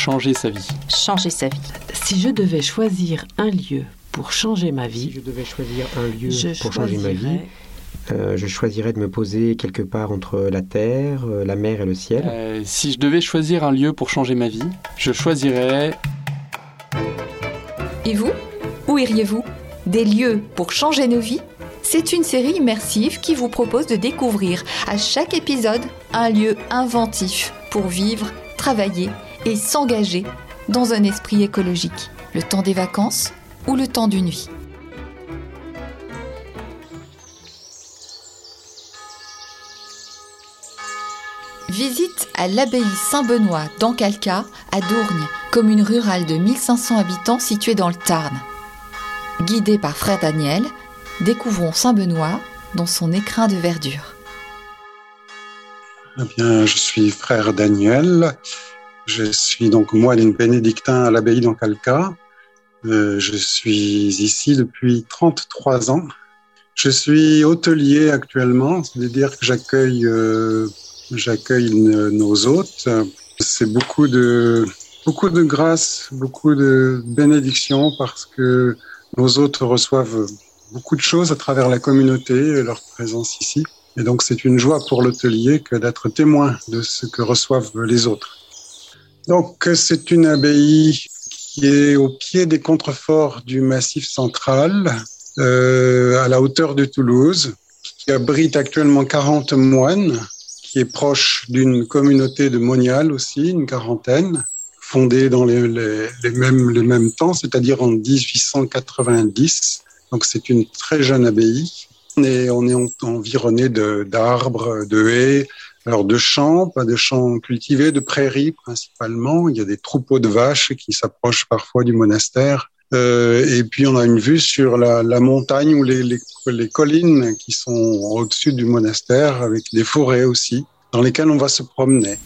changer sa vie. Changer sa vie. Si je devais choisir un lieu pour changer ma vie, si je devais choisir un lieu pour changer ma vie, euh, je choisirais de me poser quelque part entre la terre, euh, la mer et le ciel. Euh, si je devais choisir un lieu pour changer ma vie, je choisirais... Et vous? Où iriez-vous? Des lieux pour changer nos vies? C'est une série immersive qui vous propose de découvrir à chaque épisode un lieu inventif pour vivre, travailler et s'engager dans un esprit écologique. Le temps des vacances ou le temps d'une vie. Visite à l'abbaye Saint-Benoît d'Ancalca, à Dourgne, commune rurale de 1500 habitants située dans le Tarn. Guidé par frère Daniel, découvrons Saint-Benoît dans son écrin de verdure. Eh bien, je suis frère Daniel. Je suis donc moine bénédictin à l'abbaye d'Ancalca. Euh, je suis ici depuis 33 ans. Je suis hôtelier actuellement, c'est-à-dire que j'accueille euh, nos hôtes. C'est beaucoup de, beaucoup de grâce, beaucoup de bénédictions parce que nos hôtes reçoivent beaucoup de choses à travers la communauté et leur présence ici. Et donc c'est une joie pour l'hôtelier que d'être témoin de ce que reçoivent les autres. Donc c'est une abbaye qui est au pied des contreforts du Massif central, euh, à la hauteur de Toulouse, qui abrite actuellement 40 moines qui est proche d'une communauté de moniales aussi, une quarantaine, fondée dans les, les, mêmes, les mêmes temps, c'est-à-dire en 1890. Donc c'est une très jeune abbaye. Et on est environné d'arbres, de, haies, alors de champs, pas de champs cultivés, de prairies principalement. Il y a des troupeaux de vaches qui s'approchent parfois du monastère. Euh, et puis on a une vue sur la, montagne ou les, les, les, collines qui sont au-dessus du monastère, avec des forêts aussi, dans lesquelles on va se promener.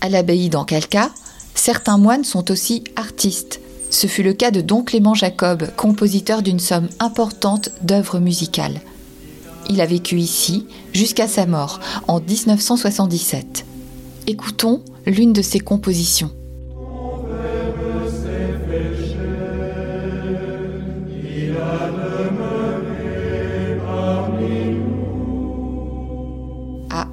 À l'abbaye d'Ancalca, certains moines sont aussi artistes. Ce fut le cas de Don Clément Jacob, compositeur d'une somme importante d'œuvres musicales. Il a vécu ici jusqu'à sa mort en 1977. Écoutons l'une de ses compositions.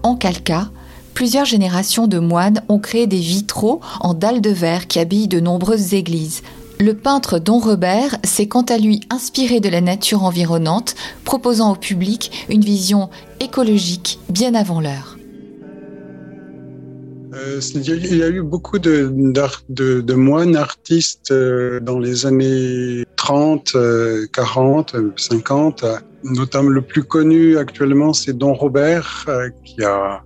en Calca, plusieurs générations de moines ont créé des vitraux en dalles de verre qui habillent de nombreuses églises. Le peintre Don Robert s'est quant à lui inspiré de la nature environnante, proposant au public une vision écologique bien avant l'heure. Euh, il y a eu beaucoup de, moines artistes euh, dans les années 30, 40, 50 notamment le plus connu actuellement, c'est Don Robert, euh, qui a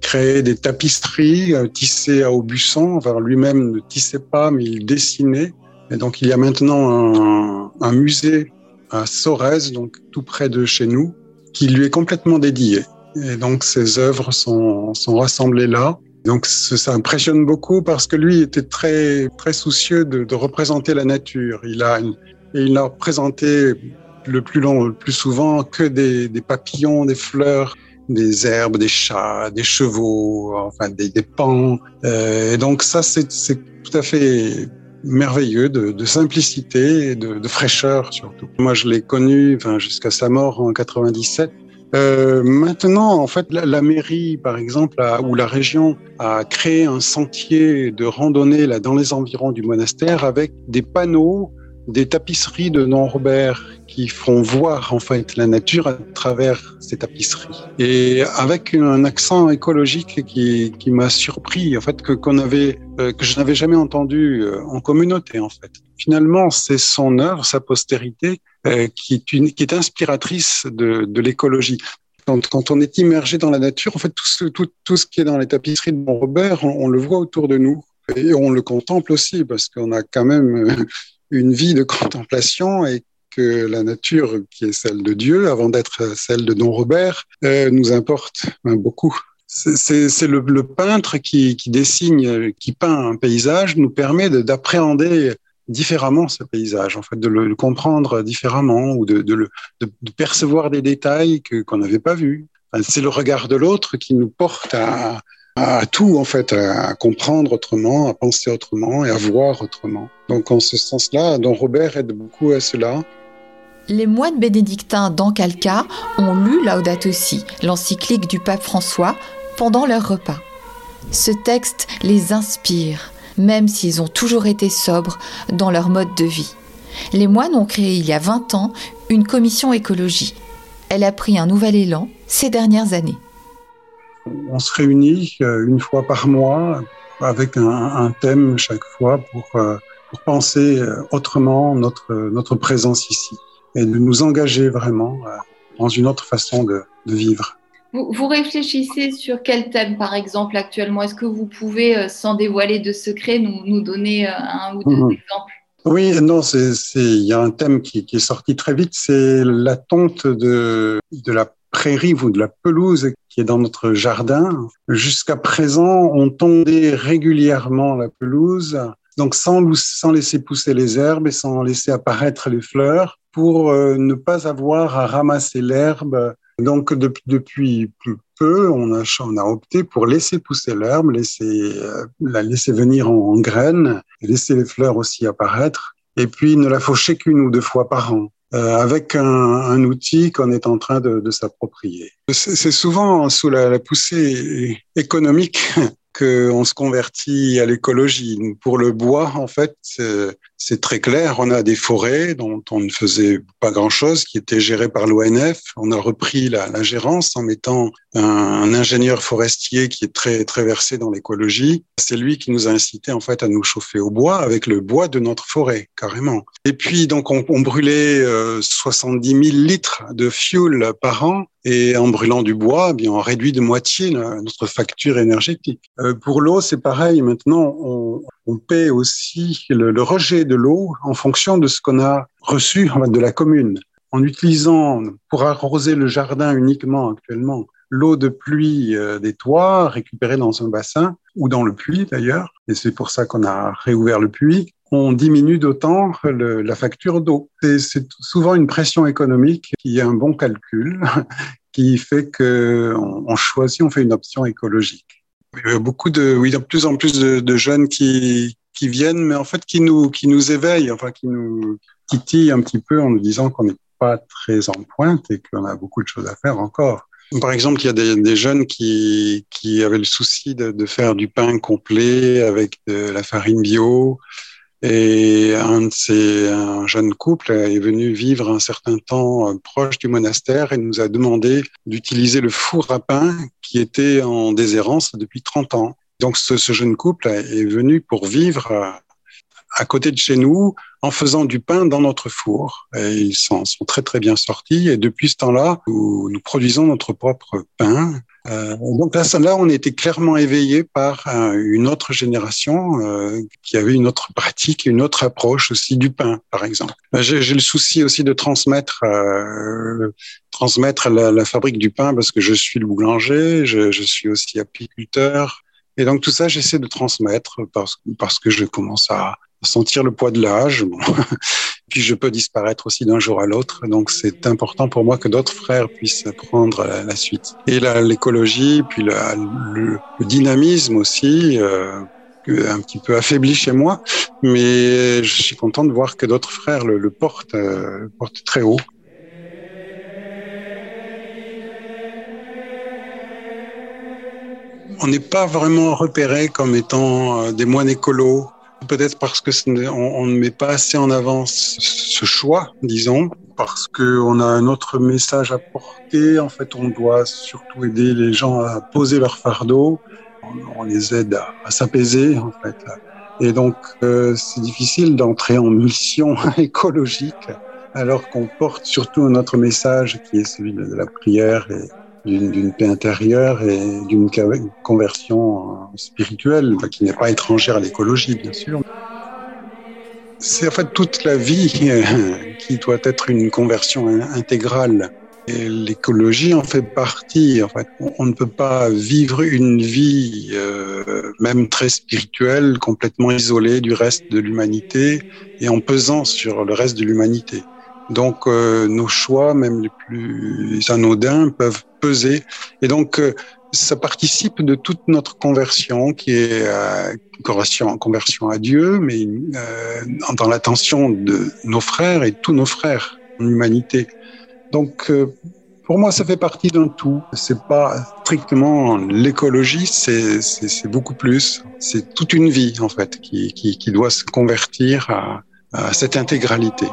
créé des tapisseries tissées à Aubusson. Enfin, lui-même ne tissait pas, mais il dessinait. Et donc, il y a maintenant un, musée à Sorèze, donc tout près de chez nous, qui lui est complètement dédié. Et donc, ses œuvres sont, rassemblées là. Donc, ça impressionne beaucoup parce que lui était très, très soucieux de, représenter la nature. Il a, il a représenté le plus long, le plus souvent que des, des, papillons, des fleurs, des herbes, des chats, des chevaux, enfin des, des pans. Euh, et donc ça, c'est tout à fait merveilleux de, de simplicité et de, de, fraîcheur surtout. Moi, je l'ai connu enfin, jusqu'à sa mort en 97. Euh, maintenant, en fait, la, la mairie, par exemple, ou la région a créé un sentier de randonnée là dans les environs du monastère avec des panneaux des tapisseries de Don Robert qui font voir en fait la nature à travers ces tapisseries. Et avec un accent écologique qui, qui m'a surpris en fait que qu'on avait euh, que je n'avais jamais entendu euh, en communauté en fait. Finalement c'est son œuvre sa postérité euh, qui est une, qui est inspiratrice de, de l'écologie. Quand, quand, on est immergé dans la nature en fait tout ce, tout, tout ce qui est dans les tapisseries de Don Robert on, on le voit autour de nous. Et on le contemple aussi parce qu'on a quand même une vie de contemplation et que la nature, qui est celle de Dieu, avant d'être celle de Don Robert, euh, nous importe hein, beaucoup. C'est le, peintre qui, dessine, qui peint un paysage, nous permet d'appréhender différemment ce paysage, en fait, de le, comprendre différemment ou de, le, percevoir des détails qu'on n'avait pas vus. C'est le regard de l'autre qui nous porte à, à tout en fait, à, comprendre autrement, à penser autrement et à voir autrement. Donc en ce sens-là, Don Robert aide beaucoup à cela. Les moines bénédictins d'Ancalca ont lu Laudato Si, l'encyclique du pape François, pendant leur repas. Ce texte les inspire, même s'ils ont toujours été sobres dans leur mode de vie. Les moines ont créé il y a 20 ans une commission écologie. Elle a pris un nouvel élan ces dernières années. On se réunit euh, une fois par mois avec un, thème chaque fois pour, euh, penser euh, autrement notre, notre présence ici et de nous engager vraiment dans une autre façon de, vivre. Vous, réfléchissez sur quel thème, par exemple, actuellement? Est-ce que vous pouvez, sans dévoiler de secret, nous, nous donner un ou deux mhm. exemples? Oui, non, il y a un thème qui, qui, est sorti très vite, c'est la tonte de, de la prairie ou de la pelouse qui est dans notre jardin. Jusqu'à présent, on tondait régulièrement la pelouse, donc sans, laisser pousser les herbes et sans laisser apparaître les fleurs, pour euh, ne pas avoir à ramasser l'herbe. Donc depuis, plus peu, on a, on a opté pour laisser pousser l'herbe, laisser euh, la laisser venir en, en graines, laisser les fleurs aussi apparaître, et puis ne la faucher qu'une ou deux fois par an. Euh, avec un, outil qu'on est en train de s'approprier. C'est souvent sous la, poussée économique qu'on se convertit à l'écologie. Pour le bois, en fait, c'est très clair. On a des forêts dont on ne faisait pas grand-chose, qui étaient gérées par l'ONF. On a repris la, gérance en mettant un, ingénieur forestier qui est très très versé dans l'écologie. C'est lui qui nous a incité en fait à nous chauffer au bois avec le bois de notre forêt, carrément. Et puis donc on, brûlait euh, 70 000 litres de fuel par an et en brûlant du bois, eh bien, on réduit de moitié notre facture énergétique. Euh, pour l'eau, c'est pareil. Maintenant, on, paie aussi le, le rejet de l'eau en fonction de ce qu'on a reçu de la commune. En utilisant pour arroser le jardin uniquement actuellement l'eau de pluie euh, des toits récupérée dans un bassin ou dans le puits d'ailleurs, et c'est pour ça qu'on a réouvert le puits, on diminue d'autant la facture d'eau. C'est souvent une pression économique qui est un bon calcul, qui fait que on, choisit, on fait une option écologique. Il y a beaucoup de, oui, de plus en plus de, jeunes qui, viennent, mais en fait qui nous, qui nous éveillent, enfin qui nous titillent un petit peu en nous disant qu'on n'est pas très en pointe et qu'on a beaucoup de choses à faire encore. Par exemple, il y a des, des jeunes qui, qui avaient le souci de, de, faire du pain complet avec de la farine bio, et un de ces, un jeune couple est venu vivre un certain temps euh, proche du monastère et nous a demandé d'utiliser le four à pain qui était en déshérence depuis 30 ans. Donc ce, jeune couple est venu pour vivre euh, à côté de chez nous en faisant du pain dans notre four. Et ils s'en sont très très bien sortis. Et depuis ce temps-là, nous, nous produisons notre propre pain euh, donc là, là, on était clairement éveillé par euh, une autre génération euh, qui avait une autre pratique, une autre approche aussi du pain, par exemple. J'ai le souci aussi de transmettre, euh, transmettre la, la, fabrique du pain parce que je suis le boulanger, je, je suis aussi apiculteur. Et donc tout ça, j'essaie de transmettre parce, parce que je commence à, sentir le poids de l'âge. Bon. Puis je peux disparaître aussi d'un jour à l'autre. Donc c'est important pour moi que d'autres frères puissent prendre la, suite. Et l'écologie, puis le, dynamisme aussi. Euh, un petit peu affaibli chez moi, mais je suis content de voir que d'autres frères le, le portent, euh, portent très haut. On n'est pas vraiment repéré comme étant euh, des moines écolos Peut-être parce que on, ne met pas assez en avant ce choix, disons, parce qu'on a un autre message à porter. En fait, on doit surtout aider les gens à poser leur fardeau. On, les aide à, s'apaiser, en fait. Et donc, euh, c'est difficile d'entrer en mission écologique alors qu'on porte surtout notre message qui est celui de la prière d'une paix intérieure et d'une conversion euh, spirituelle qui n'est pas étrangère à l'écologie, bien sûr. C'est en fait toute la vie euh, qui doit être une conversion intégrale. L'écologie en fait partie. En fait, on ne peut pas vivre une vie, euh, même très spirituelle, complètement isolée du reste de l'humanité et en pesant sur le reste de l'humanité. Donc euh, nos choix, même les plus anodins, peuvent peser. Et donc euh, ça participe de toute notre conversion qui est euh, conversion, conversion à Dieu, mais euh, dans l'attention de nos frères et tous nos frères en humanité. Donc, euh, pour moi, ça fait partie d'un tout. C'est pas strictement l'écologie, c'est beaucoup plus. C'est toute une vie en fait qui, qui, qui doit se convertir à, à cette intégralité.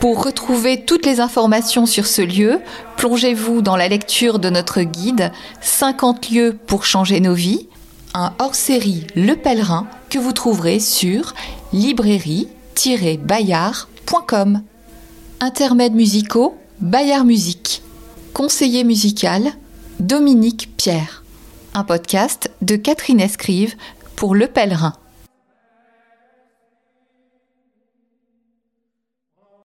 Pour retrouver toutes les informations sur ce lieu, plongez-vous dans la lecture de notre guide 50 lieux pour changer nos vies, un hors-série Le Pèlerin que vous trouverez sur librairie-bayard.com. Intermèdes musicaux, Bayard Musique. Conseiller musical, Dominique Pierre. Un podcast de Catherine Escrive pour Le Pèlerin.